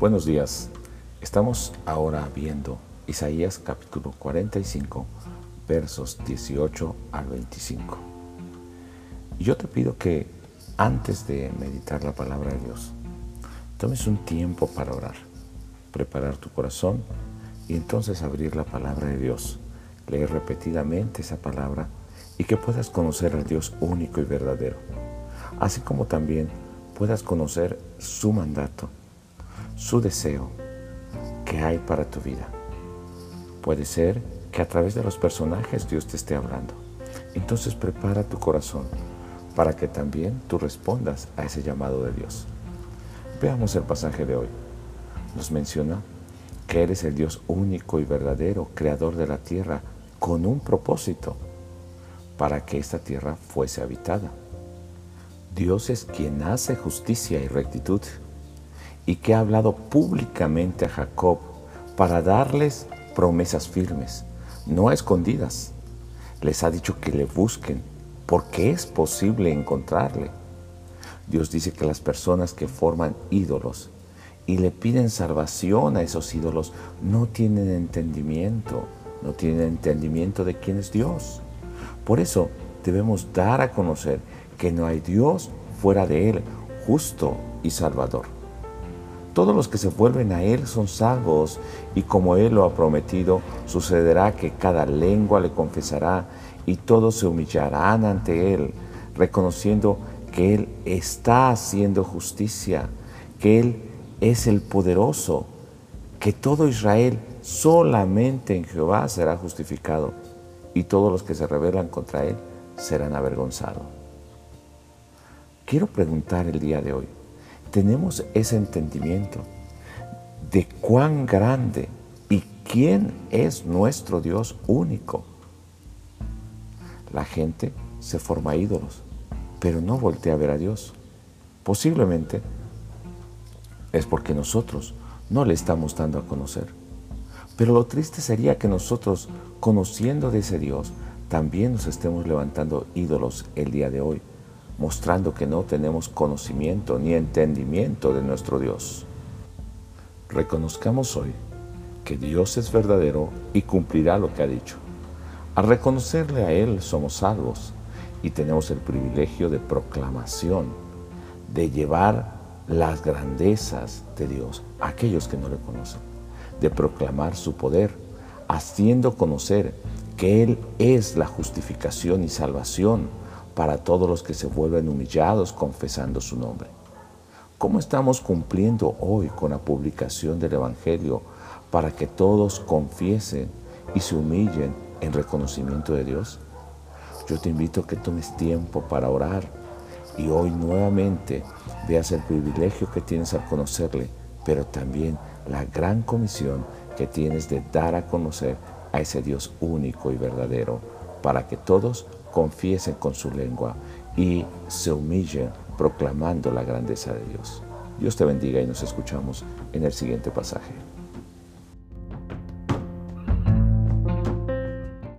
Buenos días. Estamos ahora viendo Isaías capítulo 45, versos 18 al 25. Y yo te pido que antes de meditar la palabra de Dios, tomes un tiempo para orar, preparar tu corazón y entonces abrir la palabra de Dios, leer repetidamente esa palabra y que puedas conocer al Dios único y verdadero, así como también puedas conocer su mandato su deseo que hay para tu vida. Puede ser que a través de los personajes Dios te esté hablando. Entonces prepara tu corazón para que también tú respondas a ese llamado de Dios. Veamos el pasaje de hoy. Nos menciona que eres el Dios único y verdadero, creador de la tierra, con un propósito, para que esta tierra fuese habitada. Dios es quien hace justicia y rectitud y que ha hablado públicamente a Jacob para darles promesas firmes, no escondidas. Les ha dicho que le busquen porque es posible encontrarle. Dios dice que las personas que forman ídolos y le piden salvación a esos ídolos no tienen entendimiento, no tienen entendimiento de quién es Dios. Por eso debemos dar a conocer que no hay Dios fuera de Él, justo y salvador. Todos los que se vuelven a Él son salvos y como Él lo ha prometido, sucederá que cada lengua le confesará y todos se humillarán ante Él, reconociendo que Él está haciendo justicia, que Él es el poderoso, que todo Israel solamente en Jehová será justificado y todos los que se rebelan contra Él serán avergonzados. Quiero preguntar el día de hoy, tenemos ese entendimiento de cuán grande y quién es nuestro Dios único. La gente se forma ídolos, pero no voltea a ver a Dios. Posiblemente es porque nosotros no le estamos dando a conocer. Pero lo triste sería que nosotros, conociendo de ese Dios, también nos estemos levantando ídolos el día de hoy mostrando que no tenemos conocimiento ni entendimiento de nuestro Dios. Reconozcamos hoy que Dios es verdadero y cumplirá lo que ha dicho. Al reconocerle a Él somos salvos y tenemos el privilegio de proclamación, de llevar las grandezas de Dios a aquellos que no le conocen, de proclamar su poder, haciendo conocer que Él es la justificación y salvación para todos los que se vuelven humillados confesando su nombre. ¿Cómo estamos cumpliendo hoy con la publicación del Evangelio para que todos confiesen y se humillen en reconocimiento de Dios? Yo te invito a que tomes tiempo para orar y hoy nuevamente veas el privilegio que tienes al conocerle, pero también la gran comisión que tienes de dar a conocer a ese Dios único y verdadero, para que todos confiesen con su lengua y se humillen proclamando la grandeza de Dios. Dios te bendiga y nos escuchamos en el siguiente pasaje.